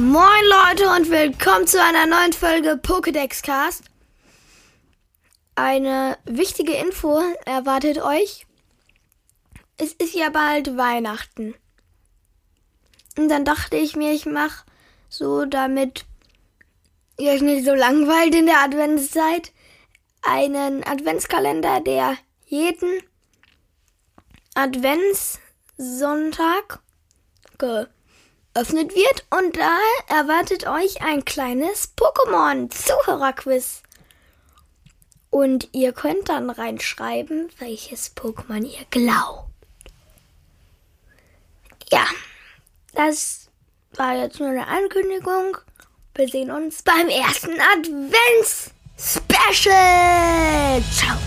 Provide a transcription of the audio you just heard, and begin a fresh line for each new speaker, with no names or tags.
Moin Leute und willkommen zu einer neuen Folge Pokédex Cast. Eine wichtige Info erwartet euch. Es ist ja bald Weihnachten. Und dann dachte ich mir, ich mache so, damit ihr euch nicht so langweilt in der Adventszeit, einen Adventskalender, der jeden Adventssonntag geöffnet wird und da erwartet euch ein kleines Pokémon-Zuhörerquiz. Und ihr könnt dann reinschreiben, welches Pokémon ihr glaubt. Ja, das war jetzt nur eine Ankündigung. Wir sehen uns beim ersten Advents-Special. Ciao.